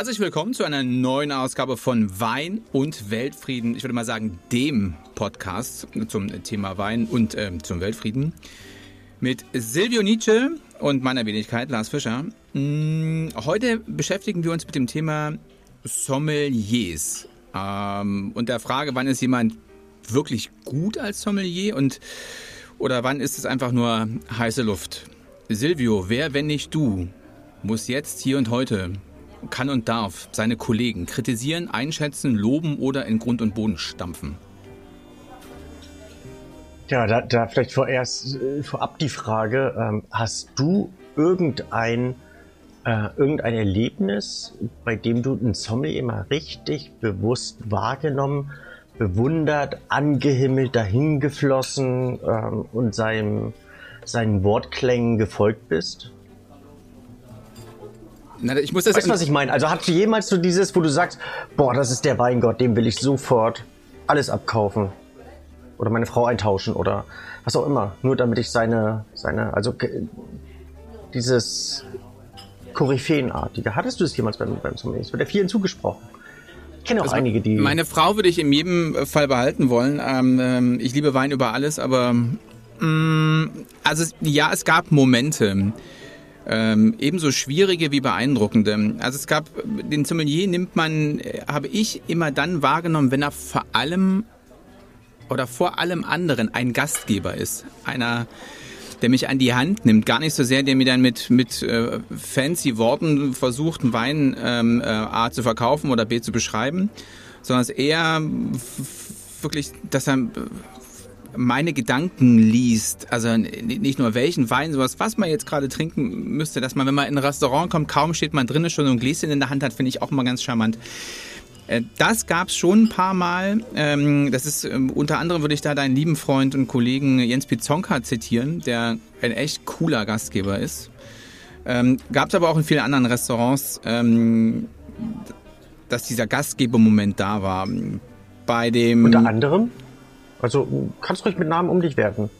Herzlich willkommen zu einer neuen Ausgabe von Wein und Weltfrieden. Ich würde mal sagen, dem Podcast zum Thema Wein und äh, zum Weltfrieden. Mit Silvio Nietzsche und meiner Wenigkeit Lars Fischer. Mm, heute beschäftigen wir uns mit dem Thema Sommeliers. Ähm, und der Frage, wann ist jemand wirklich gut als Sommelier und oder wann ist es einfach nur heiße Luft? Silvio, wer, wenn nicht du, muss jetzt hier und heute, kann und darf seine Kollegen kritisieren, einschätzen, loben oder in Grund und Boden stampfen? Ja, da, da vielleicht vorerst äh, vorab die Frage, ähm, hast du irgendein, äh, irgendein Erlebnis, bei dem du einen Sommelier immer richtig bewusst wahrgenommen, bewundert, angehimmelt, dahingeflossen ähm, und seinem, seinen Wortklängen gefolgt bist? Na, ich muss das weißt du, was ich meine? Also hast du jemals so dieses, wo du sagst, boah, das ist der Weingott, dem will ich sofort alles abkaufen oder meine Frau eintauschen oder was auch immer, nur damit ich seine, seine, also dieses Koryphäenartige. Hattest du es jemals beim, beim Sommelier? Es wird ja vielen zugesprochen. Ich kenne auch also einige, die. Meine Frau würde ich in jedem Fall behalten wollen. Ähm, ähm ich liebe Wein über alles, aber mh, mm, also ja, es gab Momente ähm, ebenso schwierige wie beeindruckende. Also es gab, den Sommelier nimmt man, äh, habe ich immer dann wahrgenommen, wenn er vor allem oder vor allem anderen ein Gastgeber ist. Einer, der mich an die Hand nimmt, gar nicht so sehr, der mir dann mit, mit äh, fancy Worten versucht, einen Wein ähm, äh, A zu verkaufen oder B zu beschreiben, sondern es eher wirklich, dass er meine Gedanken liest, also nicht nur welchen Wein, sowas, was man jetzt gerade trinken müsste, dass man, wenn man in ein Restaurant kommt, kaum steht man drinnen schon so ein Gläschen in der Hand hat, finde ich auch mal ganz charmant. Äh, das gab es schon ein paar Mal. Ähm, das ist ähm, unter anderem würde ich da deinen lieben Freund und Kollegen Jens Pizonka zitieren, der ein echt cooler Gastgeber ist. Ähm, gab es aber auch in vielen anderen Restaurants, dass dieser Gastgebermoment da war. Bei dem unter anderem also kannst ruhig mit Namen um dich werfen.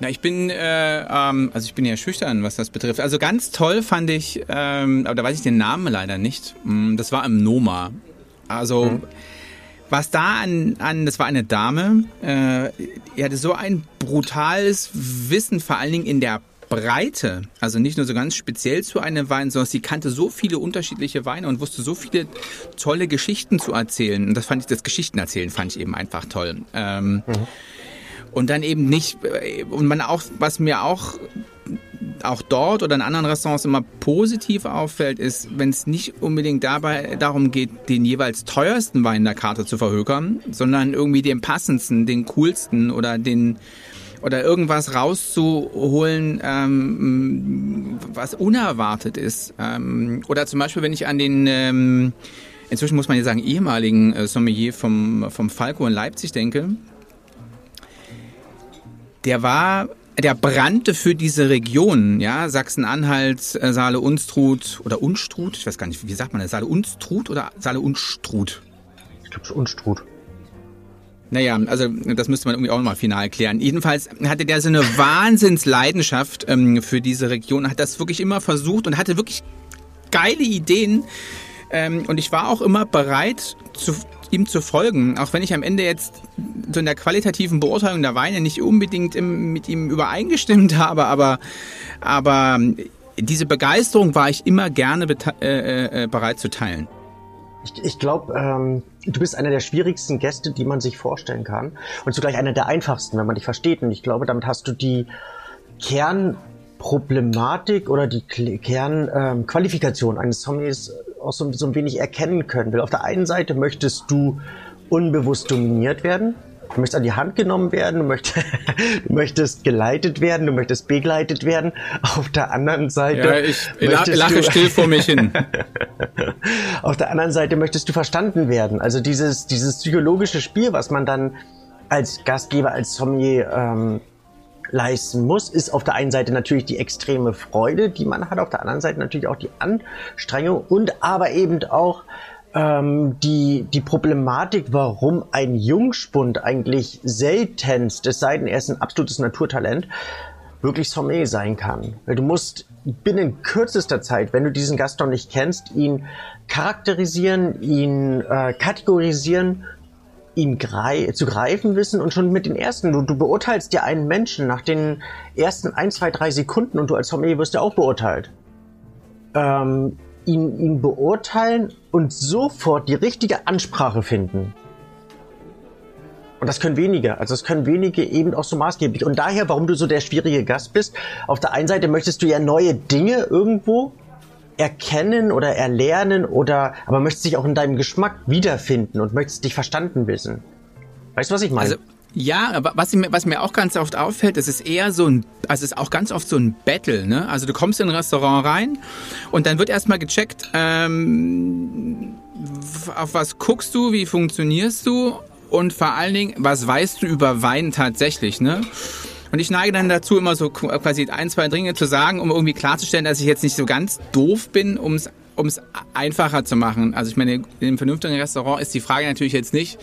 Na, ich bin, äh, ähm, also ich bin ja schüchtern, was das betrifft. Also ganz toll fand ich, ähm, aber da weiß ich den Namen leider nicht. Mm, das war im Noma. Also mhm. was da an, an, das war eine Dame, äh, die hatte so ein brutales Wissen, vor allen Dingen in der Breite, also nicht nur so ganz speziell zu einem Wein, sondern sie kannte so viele unterschiedliche Weine und wusste so viele tolle Geschichten zu erzählen. Und das fand ich, das Geschichtenerzählen fand ich eben einfach toll. Ähm, mhm. Und dann eben nicht, und man auch, was mir auch auch dort oder in anderen Restaurants immer positiv auffällt, ist, wenn es nicht unbedingt dabei darum geht, den jeweils teuersten Wein der Karte zu verhökern, sondern irgendwie den passendsten, den coolsten oder den oder irgendwas rauszuholen, ähm, was unerwartet ist. Ähm, oder zum Beispiel, wenn ich an den ähm, inzwischen muss man ja sagen ehemaligen äh, Sommelier vom vom Falco in Leipzig denke, der war der brannte für diese Region, ja, Sachsen-Anhalt, äh, Saale-Unstrut oder Unstrut, ich weiß gar nicht, wie sagt man das, Saale-Unstrut oder Saale-Unstrut? Ich glaube Unstrut. Naja, also das müsste man irgendwie auch nochmal final klären. Jedenfalls hatte der so eine Wahnsinnsleidenschaft ähm, für diese Region, hat das wirklich immer versucht und hatte wirklich geile Ideen. Ähm, und ich war auch immer bereit, zu, ihm zu folgen, auch wenn ich am Ende jetzt so in der qualitativen Beurteilung der Weine nicht unbedingt im, mit ihm übereingestimmt habe, aber, aber diese Begeisterung war ich immer gerne äh, äh, bereit zu teilen. Ich, ich glaube, ähm, du bist einer der schwierigsten Gäste, die man sich vorstellen kann. Und zugleich einer der einfachsten, wenn man dich versteht. Und ich glaube, damit hast du die Kernproblematik oder die Kernqualifikation ähm, eines Sommeliers auch so, so ein wenig erkennen können. Weil auf der einen Seite möchtest du unbewusst dominiert werden. Du möchtest an die Hand genommen werden, du möchtest, du möchtest geleitet werden, du möchtest begleitet werden. Auf der anderen Seite. Ja, ich lache du, still vor mich hin. auf der anderen Seite möchtest du verstanden werden. Also dieses, dieses psychologische Spiel, was man dann als Gastgeber, als Sommelier ähm, leisten muss, ist auf der einen Seite natürlich die extreme Freude, die man hat, auf der anderen Seite natürlich auch die Anstrengung und aber eben auch ähm, die, die Problematik, warum ein Jungspund eigentlich seltenst, es sei denn, er ist ein absolutes Naturtalent, wirklich Sommelier sein kann. Weil du musst binnen kürzester Zeit, wenn du diesen Gast noch nicht kennst, ihn charakterisieren, ihn äh, kategorisieren, ihn grei zu greifen wissen und schon mit den ersten, du, du beurteilst ja einen Menschen nach den ersten ein, zwei, drei Sekunden und du als Sommelier wirst ja auch beurteilt. Ähm, ihn, ihn beurteilen und sofort die richtige Ansprache finden. Und das können wenige. Also das können wenige eben auch so maßgeblich. Und daher, warum du so der schwierige Gast bist. Auf der einen Seite möchtest du ja neue Dinge irgendwo erkennen oder erlernen oder, aber möchtest dich auch in deinem Geschmack wiederfinden und möchtest dich verstanden wissen. Weißt du, was ich meine? Also ja, aber was mir, was mir auch ganz oft auffällt, es ist eher so ein, also es ist auch ganz oft so ein Battle, ne? Also du kommst in ein Restaurant rein und dann wird erstmal gecheckt, ähm, auf was guckst du, wie funktionierst du und vor allen Dingen, was weißt du über Wein tatsächlich, ne? Und ich neige dann dazu, immer so quasi ein, zwei Dinge zu sagen, um irgendwie klarzustellen, dass ich jetzt nicht so ganz doof bin, um es um es einfacher zu machen. Also ich meine, in einem vernünftigen Restaurant ist die Frage natürlich jetzt nicht,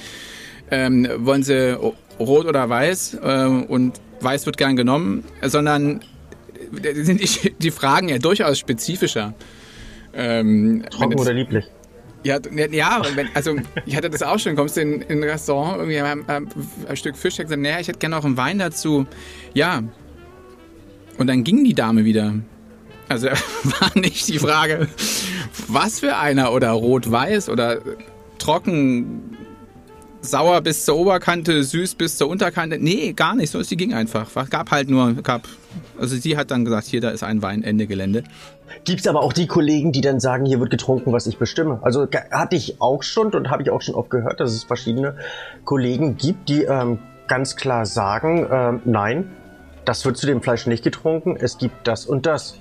ähm, wollen sie rot oder weiß äh, und weiß wird gern genommen, sondern sind die, die Fragen ja durchaus spezifischer. Ähm, Trocken oder lieblich? Ja, ja also ich hatte das auch schon. Kommst du in, in ein Restaurant, irgendwie ein, ein Stück Fisch, ich gesagt, naja, ich hätte gerne noch einen Wein dazu. Ja. Und dann ging die Dame wieder. Also war nicht die Frage, was für einer oder rot-weiß oder trocken sauer bis zur Oberkante, süß bis zur Unterkante. Nee, gar nicht. So ist die ging einfach. Gab halt nur, gab. Also sie hat dann gesagt, hier, da ist ein Wein, Ende Gelände. Gibt es aber auch die Kollegen, die dann sagen, hier wird getrunken, was ich bestimme. Also hatte ich auch schon und habe ich auch schon oft gehört, dass es verschiedene Kollegen gibt, die ähm, ganz klar sagen, ähm, nein, das wird zu dem Fleisch nicht getrunken, es gibt das und das.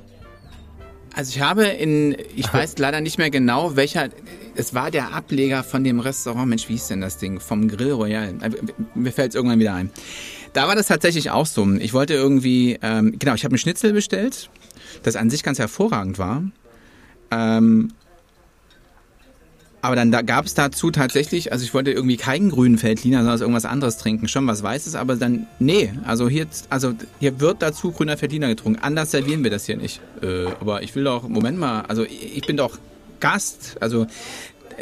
Also ich habe in, ich weiß leider nicht mehr genau, welcher, es war der Ableger von dem Restaurant, Mensch, wie hieß denn das Ding? Vom Grill Royal. Äh, mir fällt es irgendwann wieder ein. Da war das tatsächlich auch so. Ich wollte irgendwie, ähm, genau, ich habe einen Schnitzel bestellt, das an sich ganz hervorragend war. Ähm, aber dann da gab es dazu tatsächlich, also ich wollte irgendwie keinen grünen Feldliner, sondern irgendwas anderes trinken, schon was Weißes, aber dann, nee, also hier, also hier wird dazu grüner Feldliner getrunken. Anders servieren wir das hier nicht. Äh, aber ich will doch, Moment mal, also ich bin doch Gast, also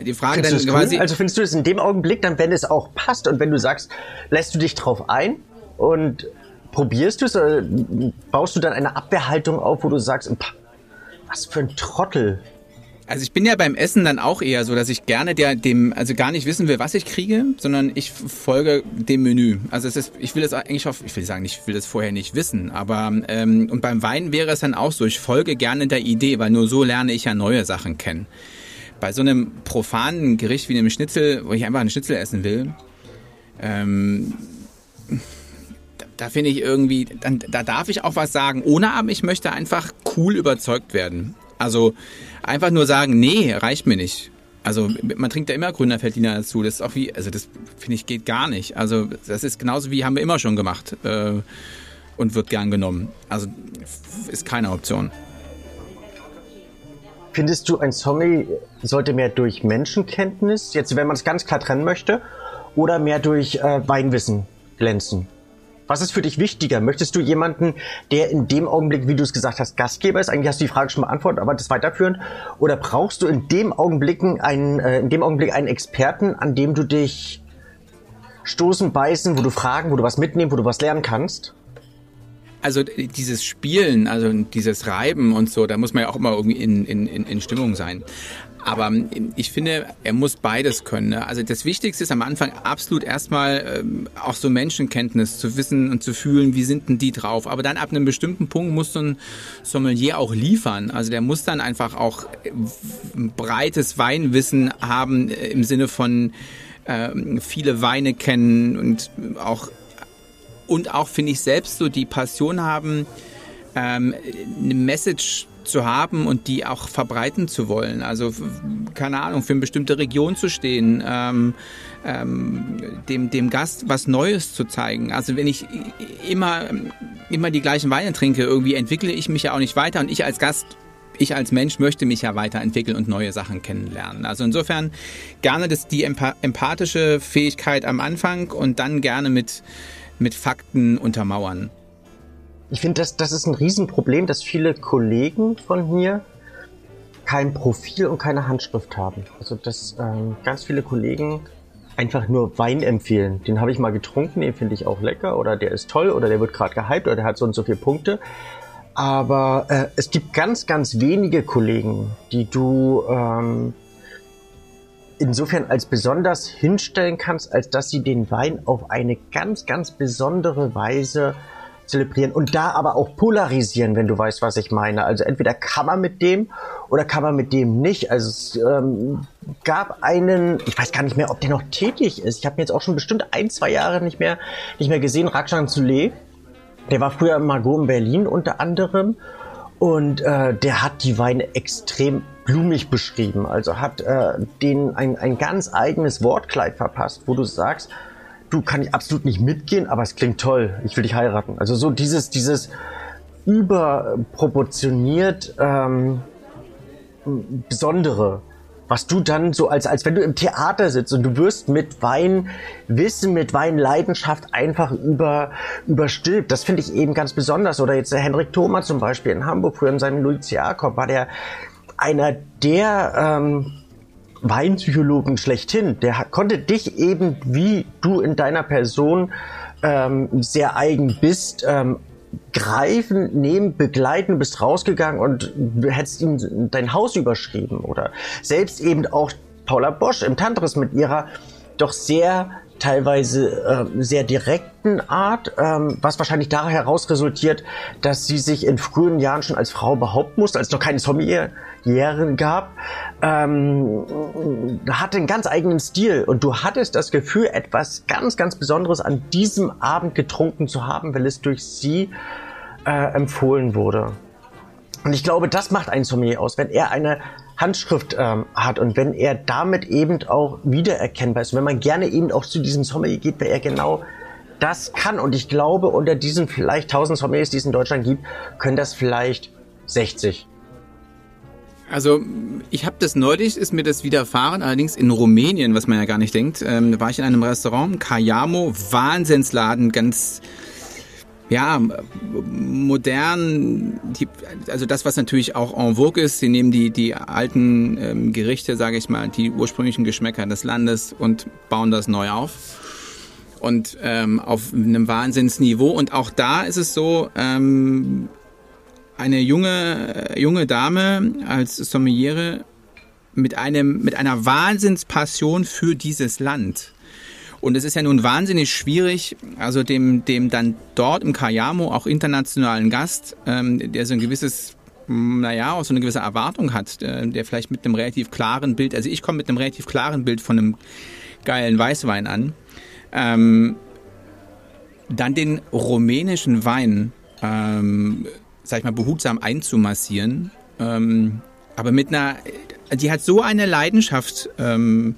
die Frage findest dann quasi. Cool? Also findest du es in dem Augenblick dann, wenn es auch passt und wenn du sagst, lässt du dich drauf ein und probierst du es oder baust du dann eine Abwehrhaltung auf, wo du sagst, was für ein Trottel, also ich bin ja beim Essen dann auch eher so, dass ich gerne der, dem, also gar nicht wissen will, was ich kriege, sondern ich folge dem Menü. Also es ist, ich will es eigentlich auf, ich will sagen, ich will das vorher nicht wissen, aber ähm, und beim Wein wäre es dann auch so, ich folge gerne der Idee, weil nur so lerne ich ja neue Sachen kennen. Bei so einem profanen Gericht wie einem Schnitzel, wo ich einfach einen Schnitzel essen will, ähm, da, da finde ich irgendwie, dann, da darf ich auch was sagen, ohne aber ich möchte einfach cool überzeugt werden. Also einfach nur sagen, nee, reicht mir nicht. Also man trinkt ja immer grüner Feldliner dazu. Das ist auch wie, also das finde ich geht gar nicht. Also das ist genauso wie haben wir immer schon gemacht äh, und wird gern genommen. Also ist keine Option. Findest du, ein Zombie sollte mehr durch Menschenkenntnis, jetzt wenn man es ganz klar trennen möchte, oder mehr durch äh, Weinwissen glänzen? Was ist für dich wichtiger? Möchtest du jemanden, der in dem Augenblick, wie du es gesagt hast, Gastgeber ist? Eigentlich hast du die Frage schon beantwortet, aber das weiterführen. Oder brauchst du in dem Augenblick einen, äh, in dem Augenblick einen Experten, an dem du dich stoßen, beißen, wo du fragen, wo du was mitnehmen, wo du was lernen kannst? Also dieses Spielen, also dieses Reiben und so, da muss man ja auch immer irgendwie in, in, in Stimmung sein. Aber ähm, ich finde, er muss beides können. Ne? Also das Wichtigste ist am Anfang absolut erstmal ähm, auch so Menschenkenntnis zu wissen und zu fühlen, wie sind denn die drauf. Aber dann ab einem bestimmten Punkt muss so ein Sommelier auch liefern. Also der muss dann einfach auch ein breites Weinwissen haben äh, im Sinne von äh, viele Weine kennen und auch und auch finde ich selbst so die Passion haben, ähm, eine Message zu haben und die auch verbreiten zu wollen. Also keine Ahnung, für eine bestimmte Region zu stehen, ähm, ähm, dem, dem Gast was Neues zu zeigen. Also wenn ich immer, immer die gleichen Weine trinke, irgendwie entwickle ich mich ja auch nicht weiter und ich als Gast ich als Mensch möchte mich ja weiterentwickeln und neue Sachen kennenlernen. Also insofern gerne das, die empathische Fähigkeit am Anfang und dann gerne mit, mit Fakten untermauern. Ich finde, das, das ist ein Riesenproblem, dass viele Kollegen von mir kein Profil und keine Handschrift haben. Also dass ähm, ganz viele Kollegen einfach nur Wein empfehlen. Den habe ich mal getrunken, den finde ich auch lecker oder der ist toll oder der wird gerade gehypt oder der hat so und so viele Punkte. Aber äh, es gibt ganz, ganz wenige Kollegen, die du ähm, insofern als besonders hinstellen kannst, als dass sie den Wein auf eine ganz, ganz besondere Weise zelebrieren und da aber auch polarisieren, wenn du weißt, was ich meine. Also entweder kann man mit dem oder kann man mit dem nicht. Also es ähm, gab einen, ich weiß gar nicht mehr, ob der noch tätig ist. Ich habe jetzt auch schon bestimmt ein, zwei Jahre nicht mehr, nicht mehr gesehen, Rakshan Zule. Der war früher im Margot in Berlin unter anderem und äh, der hat die Weine extrem blumig beschrieben. Also hat äh, denen ein, ein ganz eigenes Wortkleid verpasst, wo du sagst, du kann ich absolut nicht mitgehen, aber es klingt toll, ich will dich heiraten. Also so dieses, dieses überproportioniert ähm, Besondere, was du dann so als, als wenn du im Theater sitzt und du wirst mit Wein Wissen, mit Wein Leidenschaft einfach über, überstülpt. Das finde ich eben ganz besonders. Oder jetzt der Henrik Thoma zum Beispiel in Hamburg, früher in seinem Louis Jakob, war der einer der, ähm, Weinpsychologen schlechthin. Der konnte dich eben, wie du in deiner Person ähm, sehr eigen bist, ähm, greifen, nehmen, begleiten, bist rausgegangen und hättest ihm dein Haus überschrieben oder selbst eben auch Paula Bosch im Tantris mit ihrer doch sehr teilweise äh, sehr direkten Art, ähm, was wahrscheinlich daraus heraus resultiert, dass sie sich in frühen Jahren schon als Frau behaupten musste, als noch keine Sommelier gab, ähm, hatte einen ganz eigenen Stil und du hattest das Gefühl, etwas ganz, ganz Besonderes an diesem Abend getrunken zu haben, weil es durch sie äh, empfohlen wurde. Und ich glaube, das macht ein Sommelier aus, wenn er eine Handschrift ähm, hat und wenn er damit eben auch wiedererkennbar ist. Wenn man gerne eben auch zu diesem Sommelier geht, weil er genau das kann. Und ich glaube, unter diesen vielleicht 1000 Sommeliers, die es in Deutschland gibt, können das vielleicht 60 also ich habe das neulich, ist mir das widerfahren, allerdings in Rumänien, was man ja gar nicht denkt. Ähm, da war ich in einem Restaurant, Kayamo, Wahnsinnsladen, ganz ja, modern, die, also das, was natürlich auch en vogue ist, sie nehmen die, die alten ähm, Gerichte, sage ich mal, die ursprünglichen Geschmäcker des Landes und bauen das neu auf. Und ähm, auf einem Wahnsinnsniveau. Und auch da ist es so, ähm, eine junge, junge Dame als Sommeliere mit einem, mit einer Wahnsinnspassion für dieses Land. Und es ist ja nun wahnsinnig schwierig, also dem, dem dann dort im Kayamo auch internationalen Gast, ähm, der so ein gewisses, naja, auch so eine gewisse Erwartung hat, äh, der vielleicht mit einem relativ klaren Bild, also ich komme mit einem relativ klaren Bild von einem geilen Weißwein an, ähm, dann den rumänischen Wein ähm, sag ich mal, behutsam einzumassieren. Ähm, aber mit einer, die hat so eine Leidenschaft ähm,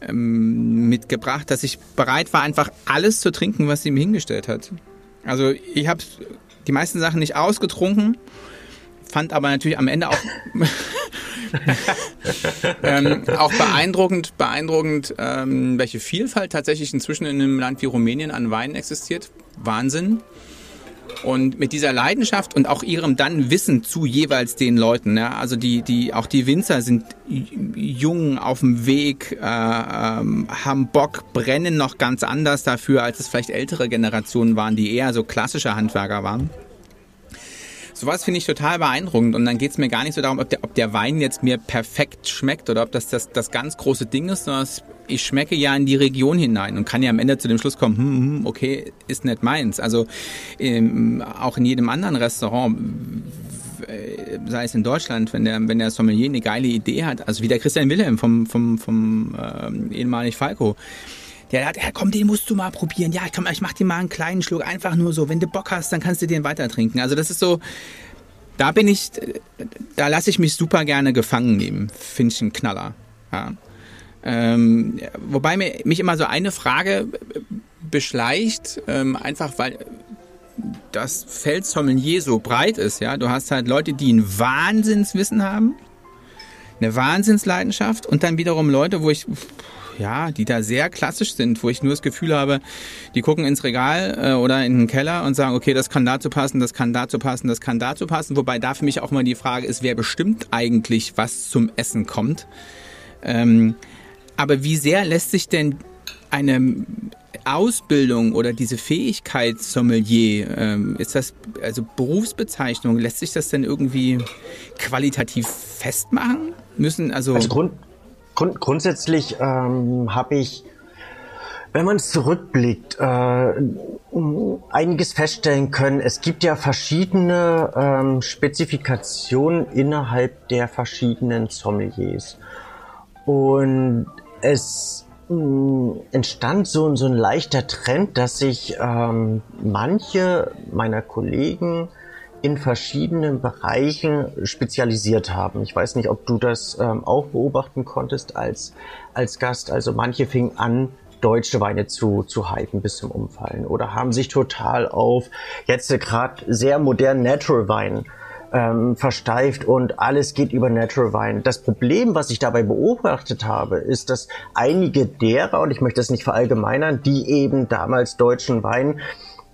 ähm, mitgebracht, dass ich bereit war, einfach alles zu trinken, was sie mir hingestellt hat. Also ich habe die meisten Sachen nicht ausgetrunken, fand aber natürlich am Ende auch ähm, auch beeindruckend, beeindruckend, ähm, welche Vielfalt tatsächlich inzwischen in einem Land wie Rumänien an Weinen existiert. Wahnsinn. Und mit dieser Leidenschaft und auch ihrem dann Wissen zu jeweils den Leuten, ja, also die, die, auch die Winzer sind jung auf dem Weg, äh, ähm, haben Bock, brennen noch ganz anders dafür, als es vielleicht ältere Generationen waren, die eher so klassische Handwerker waren. Sowas finde ich total beeindruckend und dann geht es mir gar nicht so darum, ob der, ob der Wein jetzt mir perfekt schmeckt oder ob das das, das ganz große Ding ist, sondern ich schmecke ja in die Region hinein und kann ja am Ende zu dem Schluss kommen, hm, hm okay, ist nicht meins. Also ähm, auch in jedem anderen Restaurant äh, sei es in Deutschland, wenn der, wenn der Sommelier eine geile Idee hat, also wie der Christian Wilhelm vom, vom, vom äh, ehemalig Falco, der hat, ja, komm, den musst du mal probieren. Ja, komm, ich mach dir mal einen kleinen Schluck, einfach nur so. Wenn du Bock hast, dann kannst du den weiter trinken. Also das ist so, da bin ich, da lasse ich mich super gerne gefangen nehmen. Finde ich ein Knaller. Ja. Ähm, wobei mir, mich immer so eine Frage beschleicht, ähm, einfach weil das Feld Sommelier so breit ist. Ja, du hast halt Leute, die ein Wahnsinnswissen haben, eine Wahnsinnsleidenschaft und dann wiederum Leute, wo ich ja, die da sehr klassisch sind, wo ich nur das Gefühl habe, die gucken ins Regal äh, oder in den Keller und sagen, okay, das kann dazu passen, das kann dazu passen, das kann dazu passen. Wobei da für mich auch mal die Frage ist, wer bestimmt eigentlich, was zum Essen kommt. Ähm, aber wie sehr lässt sich denn eine Ausbildung oder diese Fähigkeit Sommelier, ähm, ist das also Berufsbezeichnung, lässt sich das denn irgendwie qualitativ festmachen? Müssen also. Also Grund, Grund, grundsätzlich ähm, habe ich, wenn man zurückblickt, äh, einiges feststellen können. Es gibt ja verschiedene ähm, Spezifikationen innerhalb der verschiedenen Sommeliers. Und es entstand so, so ein leichter Trend, dass sich ähm, manche meiner Kollegen in verschiedenen Bereichen spezialisiert haben. Ich weiß nicht, ob du das ähm, auch beobachten konntest als, als Gast. Also manche fingen an, deutsche Weine zu, zu hypen bis zum Umfallen oder haben sich total auf jetzt gerade sehr modernen Natural Wein ähm, versteift und alles geht über Natural Wine. Das Problem, was ich dabei beobachtet habe, ist, dass einige derer, und ich möchte das nicht verallgemeinern, die eben damals deutschen Wein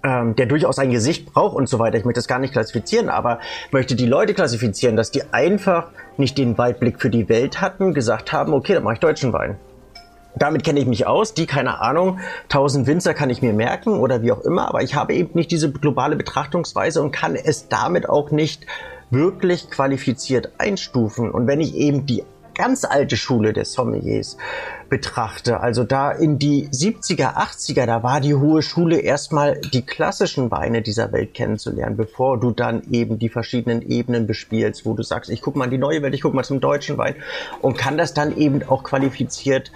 ähm, der durchaus ein Gesicht braucht und so weiter. Ich möchte das gar nicht klassifizieren, aber möchte die Leute klassifizieren, dass die einfach nicht den Weitblick für die Welt hatten, gesagt haben, okay, dann mache ich deutschen Wein. Damit kenne ich mich aus, die, keine Ahnung, 1000 Winzer kann ich mir merken oder wie auch immer, aber ich habe eben nicht diese globale Betrachtungsweise und kann es damit auch nicht wirklich qualifiziert einstufen. Und wenn ich eben die ganz alte Schule des Sommeliers betrachte, also da in die 70er, 80er, da war die hohe Schule erstmal die klassischen Weine dieser Welt kennenzulernen, bevor du dann eben die verschiedenen Ebenen bespielst, wo du sagst, ich guck mal in die neue Welt, ich guck mal zum deutschen Wein und kann das dann eben auch qualifiziert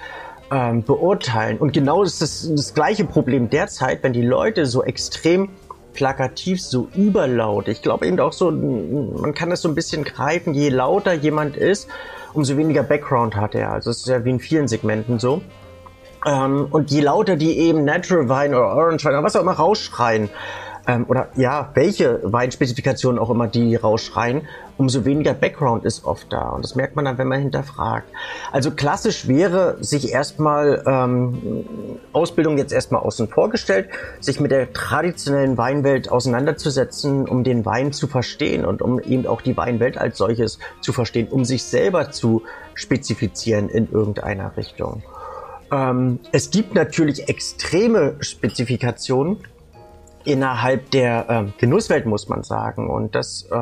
ähm, beurteilen. Und genau ist das, das gleiche Problem derzeit, wenn die Leute so extrem plakativ, so überlaut. Ich glaube eben auch so, man kann das so ein bisschen greifen, je lauter jemand ist, umso weniger Background hat er. Also es ist ja wie in vielen Segmenten so. Ähm, und je lauter die eben Natural Wine oder Orange Wine oder was auch immer rausschreien, ähm, oder ja, welche Weinspezifikationen auch immer die rausschreien, umso weniger Background ist oft da. Und das merkt man dann, wenn man hinterfragt. Also klassisch wäre, sich erstmal ähm, Ausbildung jetzt erstmal außen vorgestellt, sich mit der traditionellen Weinwelt auseinanderzusetzen, um den Wein zu verstehen und um eben auch die Weinwelt als solches zu verstehen, um sich selber zu spezifizieren in irgendeiner Richtung. Ähm, es gibt natürlich extreme Spezifikationen, innerhalb der äh, Genusswelt, muss man sagen. Und das äh,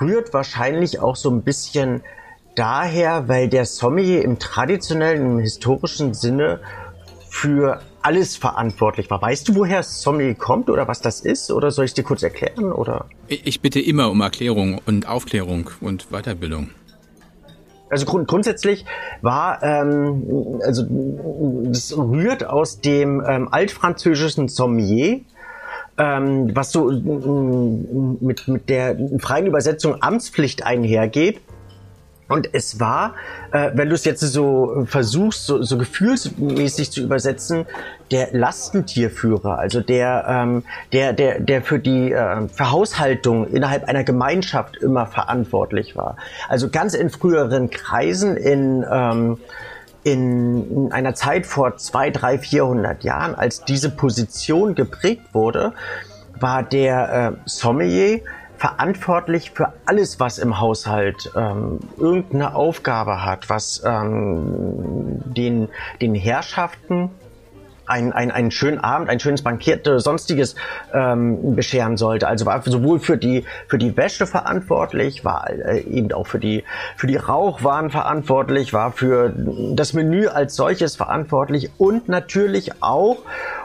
rührt wahrscheinlich auch so ein bisschen daher, weil der Sommelier im traditionellen, im historischen Sinne für alles verantwortlich war. Weißt du, woher Sommelier kommt oder was das ist? Oder soll ich es dir kurz erklären? Oder? Ich bitte immer um Erklärung und Aufklärung und Weiterbildung. Also grund grundsätzlich war, ähm, also das rührt aus dem ähm, altfranzösischen Sommelier, ähm, was so mm, mit, mit der freien Übersetzung Amtspflicht einhergeht. Und es war, äh, wenn du es jetzt so versuchst, so, so gefühlsmäßig zu übersetzen, der Lastentierführer, also der, ähm, der, der, der für die äh, Verhaushaltung innerhalb einer Gemeinschaft immer verantwortlich war. Also ganz in früheren Kreisen in ähm, in einer Zeit vor zwei, drei, vierhundert Jahren, als diese Position geprägt wurde, war der äh, Sommelier verantwortlich für alles, was im Haushalt ähm, irgendeine Aufgabe hat, was ähm, den, den Herrschaften ein, ein, einen schönen Abend, ein schönes Bankiert, äh, sonstiges ähm, bescheren sollte. Also war sowohl für die für die Wäsche verantwortlich, war äh, eben auch für die für die Rauchwaren verantwortlich, war für das Menü als solches verantwortlich und natürlich auch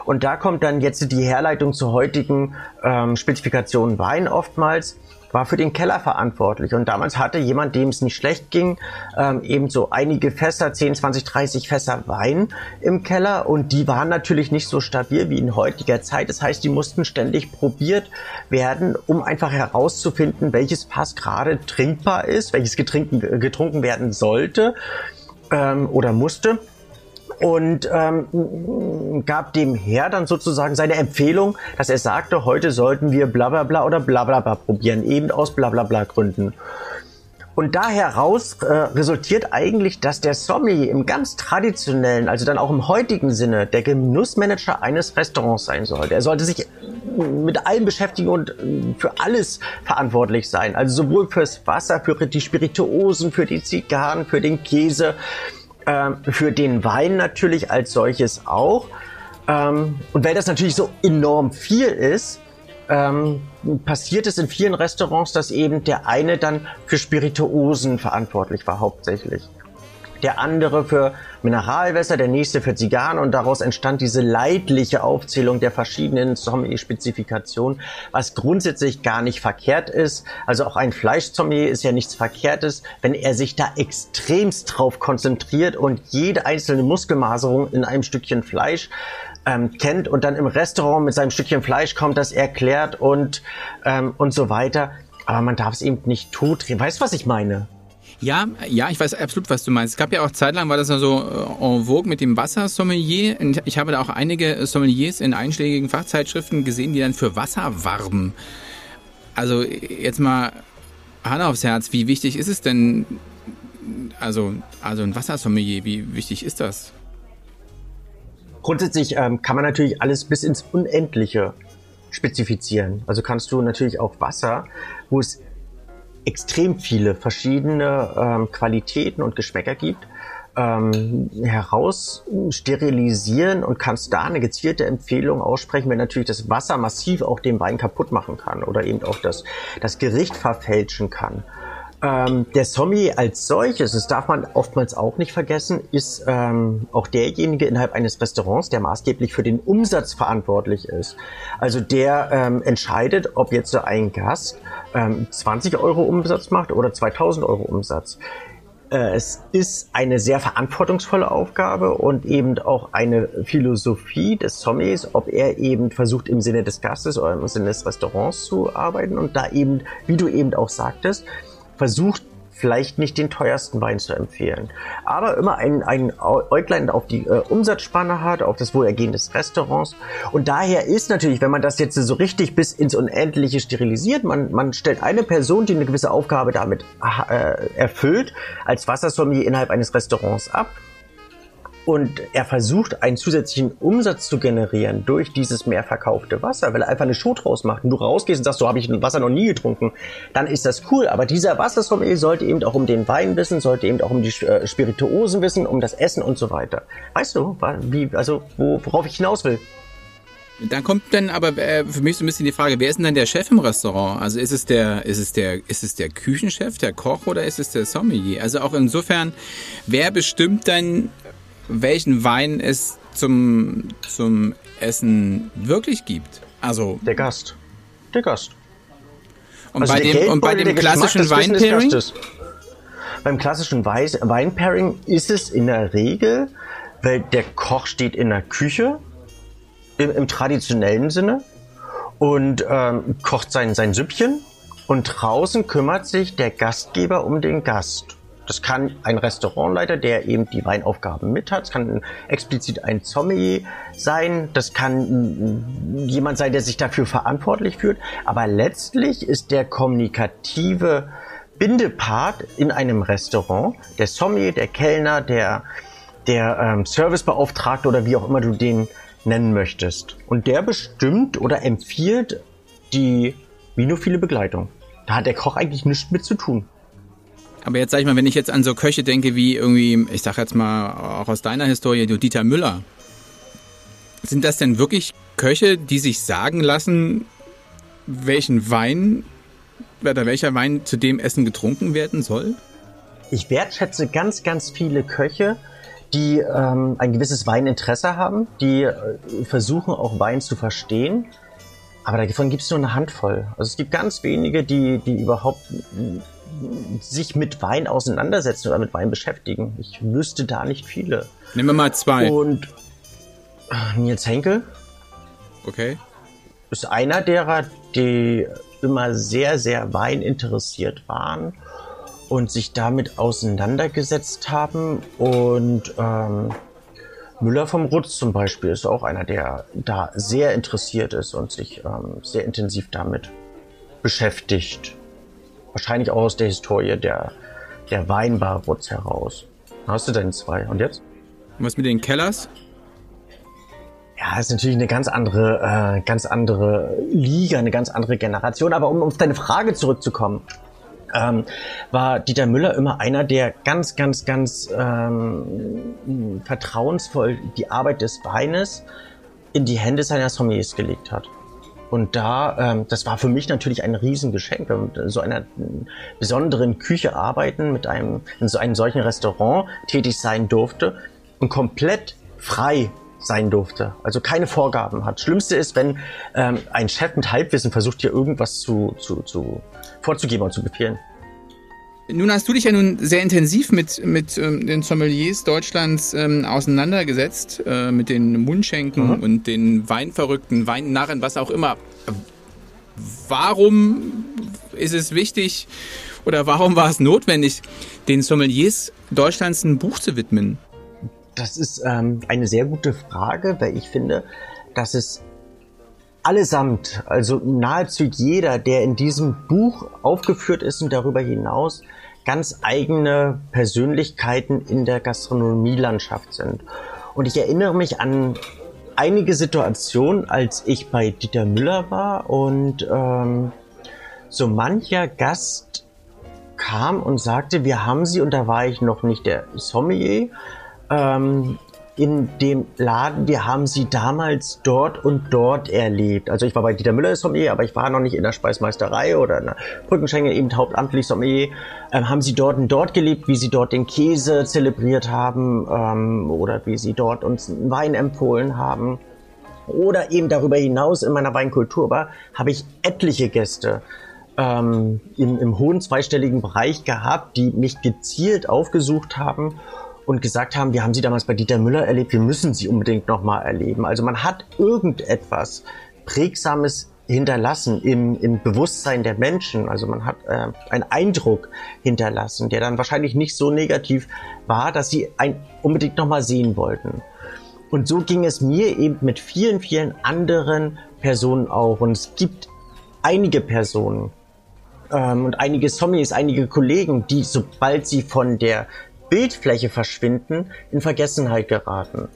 und da kommt dann jetzt die Herleitung zur heutigen ähm, Spezifikation Wein oftmals war für den Keller verantwortlich. Und damals hatte jemand, dem es nicht schlecht ging, ähm, eben so einige Fässer, 10, 20, 30 Fässer Wein im Keller. Und die waren natürlich nicht so stabil wie in heutiger Zeit. Das heißt, die mussten ständig probiert werden, um einfach herauszufinden, welches Fass gerade trinkbar ist, welches getrunken, getrunken werden sollte ähm, oder musste und ähm, gab dem Herr dann sozusagen seine Empfehlung, dass er sagte, heute sollten wir bla bla bla oder bla bla bla probieren, eben aus bla bla bla Gründen. Und da heraus äh, resultiert eigentlich, dass der Sommelier im ganz traditionellen, also dann auch im heutigen Sinne, der Genussmanager eines Restaurants sein sollte. Er sollte sich mit allem beschäftigen und äh, für alles verantwortlich sein. Also sowohl fürs Wasser, für die Spirituosen, für die Zigarren, für den Käse, äh, für den Wein natürlich als solches auch. Ähm, und weil das natürlich so enorm viel ist, ähm, passiert es in vielen Restaurants, dass eben der eine dann für Spirituosen verantwortlich war hauptsächlich. Der andere für Mineralwässer, der nächste für Zigarren und daraus entstand diese leidliche Aufzählung der verschiedenen Sommelier-Spezifikationen, was grundsätzlich gar nicht verkehrt ist. Also auch ein Fleischsommelier ist ja nichts Verkehrtes, wenn er sich da extremst drauf konzentriert und jede einzelne Muskelmaserung in einem Stückchen Fleisch ähm, kennt und dann im Restaurant mit seinem Stückchen Fleisch kommt, das erklärt und, ähm, und so weiter. Aber man darf es eben nicht totdrehen. Weißt du, was ich meine? Ja, ja, ich weiß absolut, was du meinst. Es gab ja auch zeitlang, war das ja so äh, en vogue mit dem Wassersommelier. Ich habe da auch einige Sommeliers in einschlägigen Fachzeitschriften gesehen, die dann für Wasser warben. Also jetzt mal Hand aufs Herz, wie wichtig ist es denn, also, also ein Wassersommelier, wie wichtig ist das? Grundsätzlich ähm, kann man natürlich alles bis ins Unendliche spezifizieren. Also kannst du natürlich auch Wasser, wo es extrem viele verschiedene ähm, Qualitäten und Geschmäcker gibt, ähm, heraus sterilisieren und kannst da eine gezielte Empfehlung aussprechen, wenn natürlich das Wasser massiv auch den Wein kaputt machen kann oder eben auch das, das Gericht verfälschen kann. Ähm, der Sommelier als solches, das darf man oftmals auch nicht vergessen, ist ähm, auch derjenige innerhalb eines Restaurants, der maßgeblich für den Umsatz verantwortlich ist. Also der ähm, entscheidet, ob jetzt so ein Gast ähm, 20 Euro Umsatz macht oder 2000 Euro Umsatz. Äh, es ist eine sehr verantwortungsvolle Aufgabe und eben auch eine Philosophie des Sommeliers, ob er eben versucht im Sinne des Gastes oder im Sinne des Restaurants zu arbeiten und da eben, wie du eben auch sagtest, versucht vielleicht nicht den teuersten Wein zu empfehlen, aber immer ein, ein Äuglein auf die äh, Umsatzspanne hat, auf das Wohlergehen des Restaurants. Und daher ist natürlich, wenn man das jetzt so richtig bis ins Unendliche sterilisiert, man, man stellt eine Person, die eine gewisse Aufgabe damit äh, erfüllt, als Wassersommelier innerhalb eines Restaurants ab und er versucht, einen zusätzlichen Umsatz zu generieren durch dieses mehr verkaufte Wasser, weil er einfach eine Show draus macht und du rausgehst und sagst, so habe ich Wasser noch nie getrunken, dann ist das cool. Aber dieser Wassersommelier sollte eben auch um den Wein wissen, sollte eben auch um die äh, Spirituosen wissen, um das Essen und so weiter. Weißt du, wie, also wo, worauf ich hinaus will? Dann kommt dann aber äh, für mich so ein bisschen die Frage, wer ist denn dann der Chef im Restaurant? Also ist es der, ist es der, ist es der Küchenchef, der Koch oder ist es der Sommelier? Also auch insofern, wer bestimmt dann, welchen Wein es zum, zum Essen wirklich gibt. Also. Der Gast. Der Gast. Und, also bei, dem, und bei dem klassischen Weinpairing? Beim klassischen Weinpairing ist es in der Regel, weil der Koch steht in der Küche, im, im traditionellen Sinne, und ähm, kocht sein, sein Süppchen. Und draußen kümmert sich der Gastgeber um den Gast. Das kann ein Restaurantleiter, der eben die Weinaufgaben mit hat. Es kann explizit ein Sommelier sein. Das kann jemand sein, der sich dafür verantwortlich fühlt. Aber letztlich ist der kommunikative Bindepart in einem Restaurant der Sommelier, der Kellner, der, der ähm, Servicebeauftragte oder wie auch immer du den nennen möchtest. Und der bestimmt oder empfiehlt die vinophile Begleitung. Da hat der Koch eigentlich nichts mit zu tun. Aber jetzt sag ich mal, wenn ich jetzt an so Köche denke wie irgendwie, ich sag jetzt mal auch aus deiner Historie, du Dieter Müller. Sind das denn wirklich Köche, die sich sagen lassen, welchen Wein oder welcher Wein zu dem Essen getrunken werden soll? Ich wertschätze ganz, ganz viele Köche, die ähm, ein gewisses Weininteresse haben, die äh, versuchen auch Wein zu verstehen. Aber davon gibt es nur eine Handvoll. Also es gibt ganz wenige, die, die überhaupt sich mit Wein auseinandersetzen oder mit Wein beschäftigen. Ich wüsste da nicht viele. Nehmen wir mal zwei. Und äh, Nils Henkel. Okay. Ist einer derer, die immer sehr, sehr weininteressiert waren und sich damit auseinandergesetzt haben. Und ähm, Müller vom Rutz zum Beispiel ist auch einer, der da sehr interessiert ist und sich ähm, sehr intensiv damit beschäftigt wahrscheinlich auch aus der Historie der, der Weinbar Rutz heraus. Hast du denn zwei? Und jetzt? Und was mit den Kellers? Ja, ist natürlich eine ganz andere, äh, ganz andere Liga, eine ganz andere Generation. Aber um auf deine Frage zurückzukommen, ähm, war Dieter Müller immer einer, der ganz, ganz, ganz ähm, vertrauensvoll die Arbeit des Weines in die Hände seiner Sommeliers gelegt hat. Und da, ähm, das war für mich natürlich ein Riesengeschenk, mit so einer besonderen Küche arbeiten, mit einem in so einem solchen Restaurant tätig sein durfte und komplett frei sein durfte. Also keine Vorgaben hat. Schlimmste ist, wenn ähm, ein Chef mit Halbwissen versucht, dir irgendwas zu, zu, zu vorzugeben und zu befehlen. Nun hast du dich ja nun sehr intensiv mit, mit ähm, den Sommeliers Deutschlands ähm, auseinandergesetzt, äh, mit den Mundschenken mhm. und den Weinverrückten, Weinnarren, was auch immer. Warum ist es wichtig oder warum war es notwendig, den Sommeliers Deutschlands ein Buch zu widmen? Das ist ähm, eine sehr gute Frage, weil ich finde, dass es allesamt, also nahezu jeder, der in diesem Buch aufgeführt ist und darüber hinaus ganz eigene Persönlichkeiten in der Gastronomielandschaft sind. Und ich erinnere mich an einige Situationen, als ich bei Dieter Müller war und ähm, so mancher Gast kam und sagte, wir haben sie, und da war ich noch nicht der Sommelier, ähm, in dem Laden, wir haben sie damals dort und dort erlebt. Also ich war bei Dieter Müller Sommelier, aber ich war noch nicht in der Speismeisterei oder in der Brückenschenke, eben hauptamtlich Sommelier. Ähm, haben sie dort und dort gelebt, wie sie dort den Käse zelebriert haben ähm, oder wie sie dort uns Wein empfohlen haben. Oder eben darüber hinaus in meiner Weinkultur war, habe ich etliche Gäste ähm, im, im hohen zweistelligen Bereich gehabt, die mich gezielt aufgesucht haben und gesagt haben, wir haben sie damals bei Dieter Müller erlebt, wir müssen sie unbedingt nochmal erleben. Also man hat irgendetwas Prägsames hinterlassen im, im Bewusstsein der Menschen. Also man hat äh, einen Eindruck hinterlassen, der dann wahrscheinlich nicht so negativ war, dass sie ein, unbedingt nochmal sehen wollten. Und so ging es mir eben mit vielen, vielen anderen Personen auch. Und es gibt einige Personen ähm, und einige Zombies, einige Kollegen, die, sobald sie von der Bildfläche verschwinden, in Vergessenheit geraten.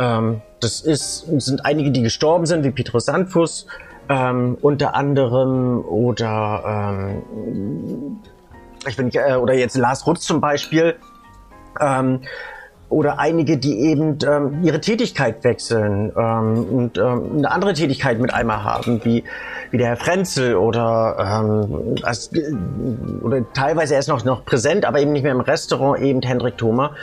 Ähm, das ist, sind einige, die gestorben sind, wie Petrus Sandfuss, ähm, unter anderem, oder ähm, ich bin, äh, oder jetzt Lars Rutz zum Beispiel. Ähm, oder einige, die eben ähm, ihre Tätigkeit wechseln ähm, und ähm, eine andere Tätigkeit mit einmal haben, wie, wie der Herr Frenzel oder, ähm, als, oder teilweise er ist noch, noch präsent, aber eben nicht mehr im Restaurant, eben Hendrik Thoma.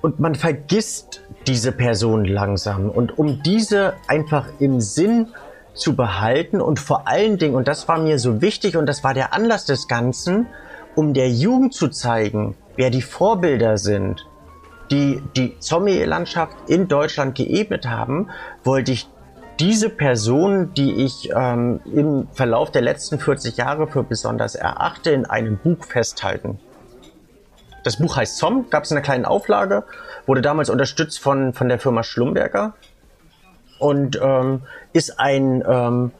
Und man vergisst diese Person langsam. Und um diese einfach im Sinn zu behalten und vor allen Dingen, und das war mir so wichtig und das war der Anlass des Ganzen, um der Jugend zu zeigen, wer die Vorbilder sind, die die Zombie-Landschaft in Deutschland geebnet haben, wollte ich diese Person, die ich ähm, im Verlauf der letzten 40 Jahre für besonders erachte, in einem Buch festhalten. Das Buch heißt Zom, gab es in einer kleinen Auflage, wurde damals unterstützt von, von der Firma Schlumberger und ähm, ist ein ähm,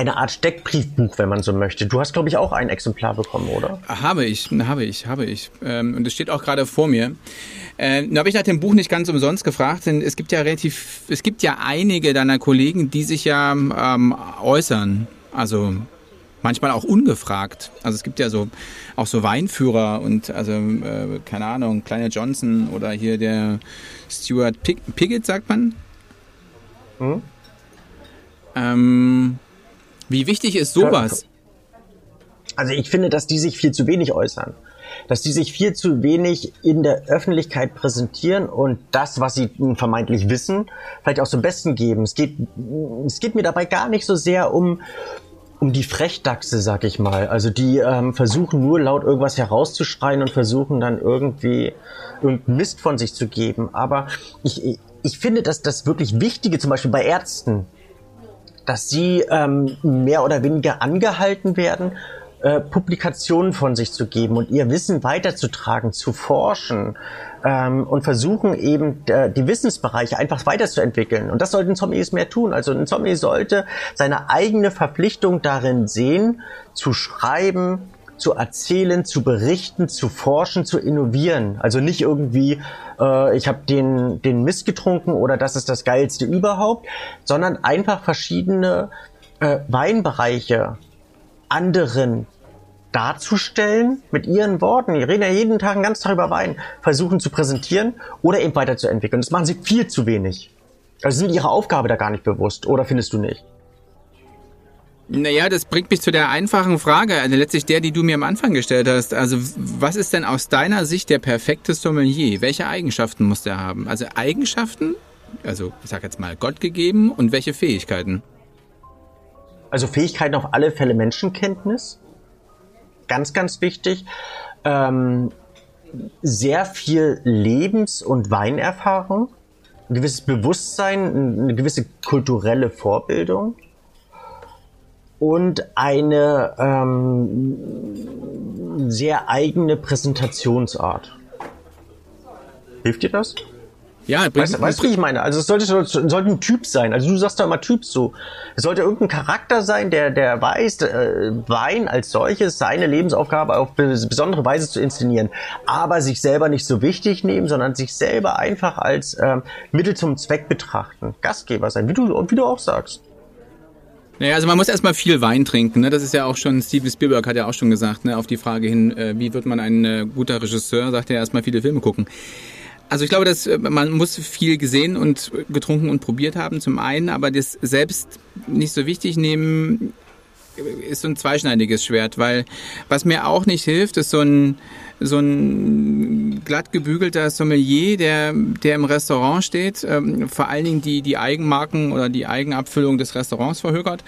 eine Art Steckbriefbuch, wenn man so möchte. Du hast, glaube ich, auch ein Exemplar bekommen, oder? Habe ich, habe ich, habe ich. Ähm, und es steht auch gerade vor mir. Äh, nur habe ich nach dem Buch nicht ganz umsonst gefragt, denn es gibt ja relativ, es gibt ja einige deiner Kollegen, die sich ja ähm, äußern. Also manchmal auch ungefragt. Also es gibt ja so auch so Weinführer und also äh, keine Ahnung, kleiner Johnson oder hier der Stuart Pig Piggott, sagt man. Hm? Ähm, wie wichtig ist sowas? Also ich finde, dass die sich viel zu wenig äußern. Dass die sich viel zu wenig in der Öffentlichkeit präsentieren und das, was sie vermeintlich wissen, vielleicht auch zum Besten geben. Es geht, es geht mir dabei gar nicht so sehr um, um die Frechdachse, sag ich mal. Also die ähm, versuchen nur laut irgendwas herauszuschreien und versuchen dann irgendwie irgendeinen Mist von sich zu geben. Aber ich, ich finde, dass das wirklich Wichtige, zum Beispiel bei Ärzten, dass sie ähm, mehr oder weniger angehalten werden, äh, Publikationen von sich zu geben und ihr Wissen weiterzutragen, zu forschen ähm, und versuchen eben äh, die Wissensbereiche einfach weiterzuentwickeln. Und das sollten Zombies mehr tun. Also ein Zombie sollte seine eigene Verpflichtung darin sehen, zu schreiben, zu erzählen, zu berichten, zu forschen, zu innovieren. Also nicht irgendwie, äh, ich habe den, den Mist getrunken oder das ist das Geilste überhaupt, sondern einfach verschiedene äh, Weinbereiche anderen darzustellen mit ihren Worten. Die reden ja jeden Tag einen ganzen Tag über Wein, versuchen zu präsentieren oder eben weiterzuentwickeln. Das machen sie viel zu wenig. Also sind ihre Aufgabe da gar nicht bewusst, oder findest du nicht? Naja, das bringt mich zu der einfachen Frage, also letztlich der, die du mir am Anfang gestellt hast. Also, was ist denn aus deiner Sicht der perfekte Sommelier? Welche Eigenschaften muss der haben? Also Eigenschaften, also ich sag jetzt mal Gott gegeben und welche Fähigkeiten? Also Fähigkeiten auf alle Fälle Menschenkenntnis. Ganz, ganz wichtig. Ähm, sehr viel Lebens- und Weinerfahrung. Ein gewisses Bewusstsein, eine gewisse kulturelle Vorbildung und eine ähm, sehr eigene Präsentationsart. Hilft dir das? Ja, weißt, weißt du, wie ich meine? Also es sollte, sollte ein Typ sein. Also du sagst doch immer Typ so. Es sollte irgendein Charakter sein, der, der weiß, äh, Wein als solches seine Lebensaufgabe auf besondere Weise zu inszenieren. Aber sich selber nicht so wichtig nehmen, sondern sich selber einfach als ähm, Mittel zum Zweck betrachten. Gastgeber sein, wie du, wie du auch sagst. Naja, also man muss erstmal viel Wein trinken. Ne? Das ist ja auch schon, Steven Spielberg hat ja auch schon gesagt, ne? auf die Frage hin, äh, wie wird man ein äh, guter Regisseur, sagt er erstmal viele Filme gucken. Also ich glaube, dass äh, man muss viel gesehen und getrunken und probiert haben zum einen, aber das selbst nicht so wichtig nehmen ist so ein zweischneidiges Schwert, weil was mir auch nicht hilft, ist so ein so ein glatt gebügelter Sommelier, der, der im Restaurant steht, ähm, vor allen Dingen die, die Eigenmarken oder die Eigenabfüllung des Restaurants verhökert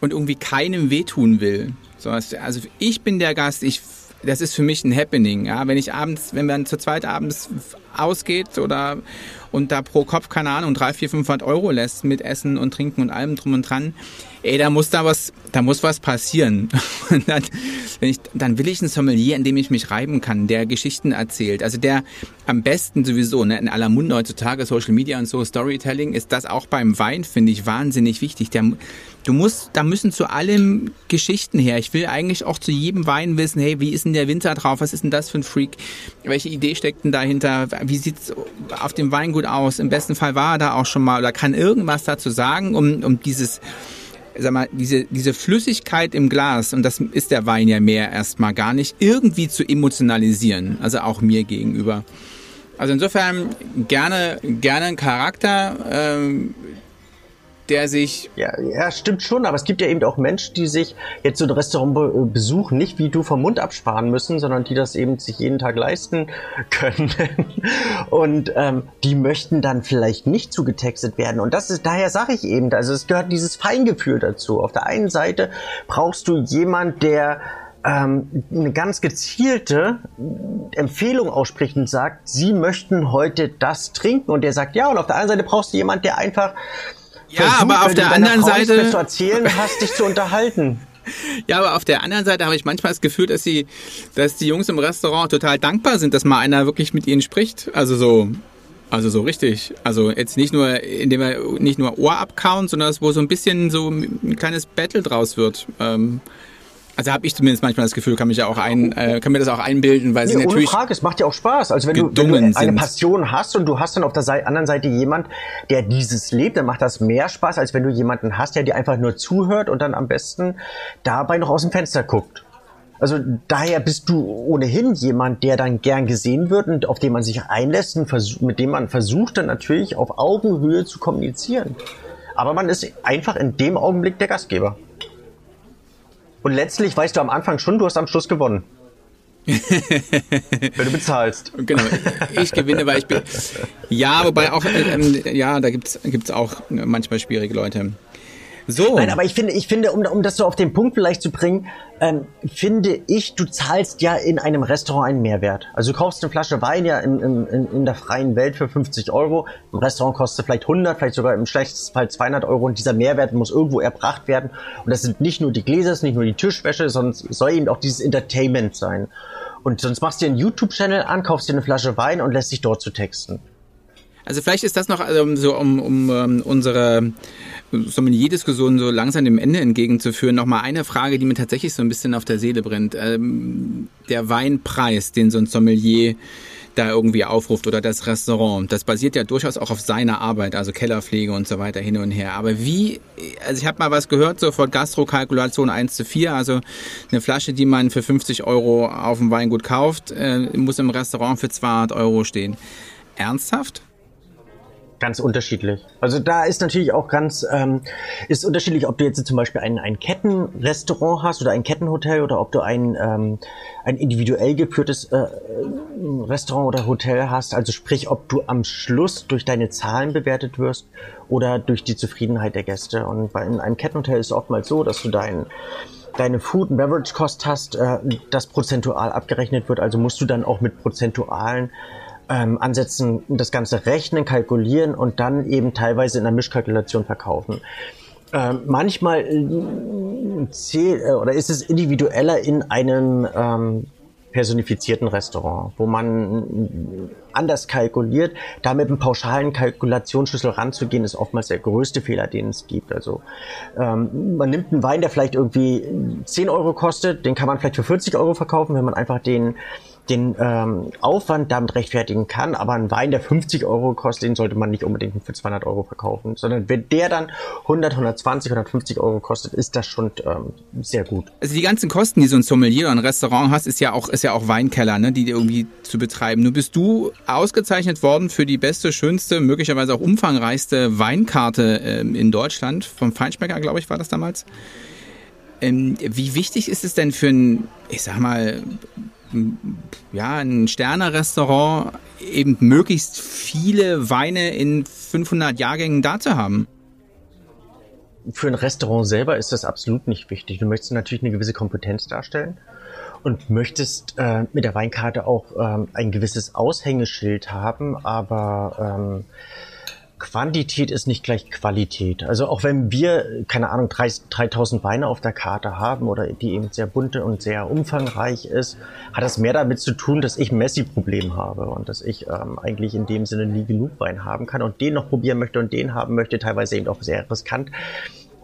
und irgendwie keinem wehtun will. So, also ich bin der Gast, ich das ist für mich ein Happening. Ja, wenn ich abends, wenn man zu zweit abends ausgeht oder und da pro Kopf keine Ahnung drei, vier, 500 Euro lässt mit Essen und Trinken und allem drum und dran, ey, da muss da was, da muss was passieren. Und dann, ich, dann will ich einen Sommelier, in dem ich mich reiben kann, der Geschichten erzählt. Also der am besten sowieso, ne, in aller Munde heutzutage, Social Media und so, Storytelling, ist das auch beim Wein, finde ich, wahnsinnig wichtig. Der, du musst, da müssen zu allem Geschichten her. Ich will eigentlich auch zu jedem Wein wissen, hey, wie ist denn der Winter drauf? Was ist denn das für ein Freak? Welche Idee steckt denn dahinter? Wie sieht's auf dem Wein gut aus? Im besten Fall war er da auch schon mal oder kann irgendwas dazu sagen, um, um dieses, sag mal, diese, diese Flüssigkeit im Glas, und das ist der Wein ja mehr erstmal gar nicht, irgendwie zu emotionalisieren, also auch mir gegenüber. Also insofern gerne, gerne ein Charakter, ähm, der sich. Ja, ja, stimmt schon, aber es gibt ja eben auch Menschen, die sich jetzt so ein Restaurant besuchen, nicht wie du vom Mund absparen müssen, sondern die das eben sich jeden Tag leisten können. Und ähm, die möchten dann vielleicht nicht zugetextet werden. Und das ist, daher sage ich eben, also es gehört dieses Feingefühl dazu. Auf der einen Seite brauchst du jemand, der ähm, eine ganz gezielte Empfehlung ausspricht und sagt, sie möchten heute das trinken. Und der sagt ja. Und auf der anderen Seite brauchst du jemand, der einfach ja, Versuch, aber auf der anderen Seite zu erzählen hast, dich zu unterhalten. Ja, aber auf der anderen Seite habe ich manchmal das Gefühl, dass die, dass die Jungs im Restaurant total dankbar sind, dass mal einer wirklich mit ihnen spricht. Also so, also so richtig. Also jetzt nicht nur, indem er nicht nur Ohr abkauen, sondern wo so ein bisschen so ein kleines Battle draus wird. Ähm, also habe ich zumindest manchmal das Gefühl, kann mich ja auch ein, äh, kann mir das auch einbilden, weil nee, sie natürlich. Ohne Frage, es macht ja auch Spaß. Also wenn du, wenn du eine sind. Passion hast und du hast dann auf der Seite, anderen Seite jemand, der dieses lebt, dann macht das mehr Spaß, als wenn du jemanden hast, der dir einfach nur zuhört und dann am besten dabei noch aus dem Fenster guckt. Also daher bist du ohnehin jemand, der dann gern gesehen wird und auf den man sich einlässt und mit dem man versucht dann natürlich auf Augenhöhe zu kommunizieren. Aber man ist einfach in dem Augenblick der Gastgeber. Und letztlich weißt du am Anfang schon, du hast am Schluss gewonnen. Wenn du bezahlst. Genau, ich gewinne, weil ich bin. Ja, wobei auch, ähm, ja, da gibt's gibt's auch manchmal schwierige Leute. So. Nein, aber ich finde, ich finde, um, um das so auf den Punkt vielleicht zu bringen, ähm, finde ich, du zahlst ja in einem Restaurant einen Mehrwert. Also du kaufst eine Flasche Wein ja in, in, in der freien Welt für 50 Euro. Im Restaurant kostet es vielleicht 100, vielleicht sogar im schlechtesten Fall 200 Euro. Und dieser Mehrwert muss irgendwo erbracht werden. Und das sind nicht nur die Gläser, das ist nicht nur die Tischwäsche, sondern es soll eben auch dieses Entertainment sein. Und sonst machst du dir einen YouTube-Channel an, kaufst dir eine Flasche Wein und lässt dich dort zu texten. Also vielleicht ist das noch also, so, um, um, ähm, unsere Sommelier-Diskussion so langsam dem Ende entgegenzuführen, nochmal eine Frage, die mir tatsächlich so ein bisschen auf der Seele brennt. Ähm, der Weinpreis, den so ein Sommelier da irgendwie aufruft oder das Restaurant. Das basiert ja durchaus auch auf seiner Arbeit, also Kellerpflege und so weiter hin und her. Aber wie, also ich habe mal was gehört, so von Gastro-Kalkulation 1 zu 4, also eine Flasche, die man für 50 Euro auf dem Weingut kauft, äh, muss im Restaurant für 200 Euro stehen. Ernsthaft? Ganz unterschiedlich. Also da ist natürlich auch ganz, ähm, ist unterschiedlich, ob du jetzt zum Beispiel ein, ein Kettenrestaurant hast oder ein Kettenhotel oder ob du ein, ähm, ein individuell geführtes äh, Restaurant oder Hotel hast. Also sprich, ob du am Schluss durch deine Zahlen bewertet wirst oder durch die Zufriedenheit der Gäste. Und bei einem Kettenhotel ist es oftmals so, dass du dein deine Food and Beverage Cost hast, äh, das prozentual abgerechnet wird. Also musst du dann auch mit prozentualen ähm, Ansätzen das Ganze rechnen, kalkulieren und dann eben teilweise in der Mischkalkulation verkaufen. Ähm, manchmal äh, äh, oder ist es individueller in einem ähm, personifizierten Restaurant, wo man anders kalkuliert. Da mit einem pauschalen Kalkulationsschlüssel ranzugehen, ist oftmals der größte Fehler, den es gibt. Also ähm, man nimmt einen Wein, der vielleicht irgendwie 10 Euro kostet, den kann man vielleicht für 40 Euro verkaufen, wenn man einfach den den ähm, Aufwand damit rechtfertigen kann, aber ein Wein, der 50 Euro kostet, den sollte man nicht unbedingt für 200 Euro verkaufen, sondern wenn der dann 100, 120, 150 Euro kostet, ist das schon ähm, sehr gut. Also die ganzen Kosten, die so ein Sommelier oder ein Restaurant hast, ist ja auch ist ja auch Weinkeller, ne, die irgendwie zu betreiben. Nun bist du ausgezeichnet worden für die beste, schönste, möglicherweise auch umfangreichste Weinkarte ähm, in Deutschland vom Feinschmecker, glaube ich, war das damals. Ähm, wie wichtig ist es denn für ein, ich sag mal, ja, ein Sterne-Restaurant eben möglichst viele Weine in 500 Jahrgängen da zu haben? Für ein Restaurant selber ist das absolut nicht wichtig. Du möchtest natürlich eine gewisse Kompetenz darstellen und möchtest äh, mit der Weinkarte auch ähm, ein gewisses Aushängeschild haben, aber ähm, Quantität ist nicht gleich Qualität. Also auch wenn wir, keine Ahnung, 3000 Weine auf der Karte haben oder die eben sehr bunte und sehr umfangreich ist, hat das mehr damit zu tun, dass ich ein Messi-Problem habe und dass ich ähm, eigentlich in dem Sinne nie genug Wein haben kann und den noch probieren möchte und den haben möchte, teilweise eben auch sehr riskant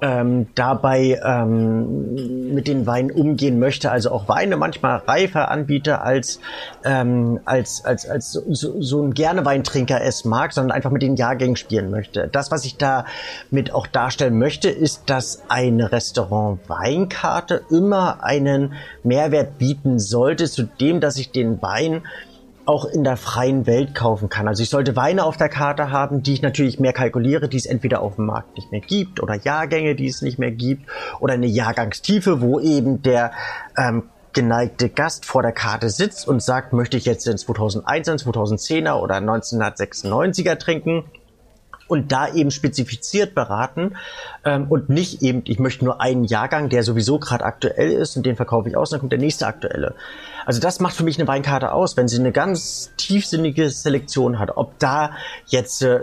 ähm, dabei ähm, mit den Weinen umgehen möchte, also auch Weine manchmal reifer anbiete als ähm, als als als so, so ein gerne Weintrinker es mag, sondern einfach mit den Jahrgängen spielen möchte. Das, was ich da mit auch darstellen möchte, ist, dass eine Restaurant Weinkarte immer einen Mehrwert bieten sollte, zu dem, dass ich den Wein auch in der freien Welt kaufen kann. Also ich sollte Weine auf der Karte haben, die ich natürlich mehr kalkuliere, die es entweder auf dem Markt nicht mehr gibt oder Jahrgänge, die es nicht mehr gibt oder eine Jahrgangstiefe, wo eben der ähm, geneigte Gast vor der Karte sitzt und sagt, möchte ich jetzt den 2001er, 2010er oder 1996er trinken und da eben spezifiziert beraten ähm, und nicht eben, ich möchte nur einen Jahrgang, der sowieso gerade aktuell ist und den verkaufe ich aus, dann kommt der nächste aktuelle. Also das macht für mich eine Weinkarte aus, wenn sie eine ganz tiefsinnige Selektion hat. Ob da jetzt äh,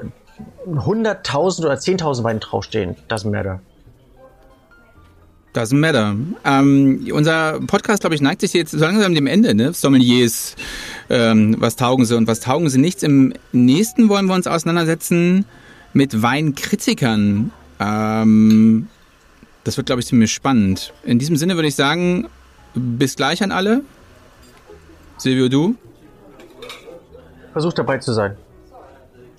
100.000 oder 10.000 Weine draufstehen, doesn't matter. Doesn't matter. Ähm, unser Podcast, glaube ich, neigt sich jetzt so langsam dem Ende, ne? Sommeliers, ähm, was taugen sie und was taugen sie nichts. Im nächsten wollen wir uns auseinandersetzen mit Weinkritikern. Ähm, das wird, glaube ich, ziemlich spannend. In diesem Sinne würde ich sagen, bis gleich an alle. Silvio, du? Versuch dabei zu sein.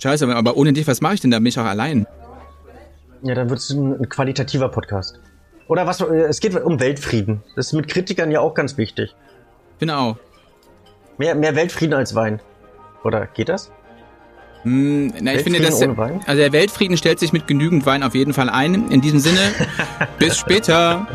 Scheiße, aber ohne dich, was mache ich denn da? Bin ich auch allein. Ja, dann wird es ein, ein, qualitativer Podcast. Oder was, äh, es geht um Weltfrieden. Das ist mit Kritikern ja auch ganz wichtig. Genau. Mehr, mehr Weltfrieden als Wein. Oder geht das? Hm, na, ich finde, dass der, also der Weltfrieden stellt sich mit genügend Wein auf jeden Fall ein. In diesem Sinne, bis später.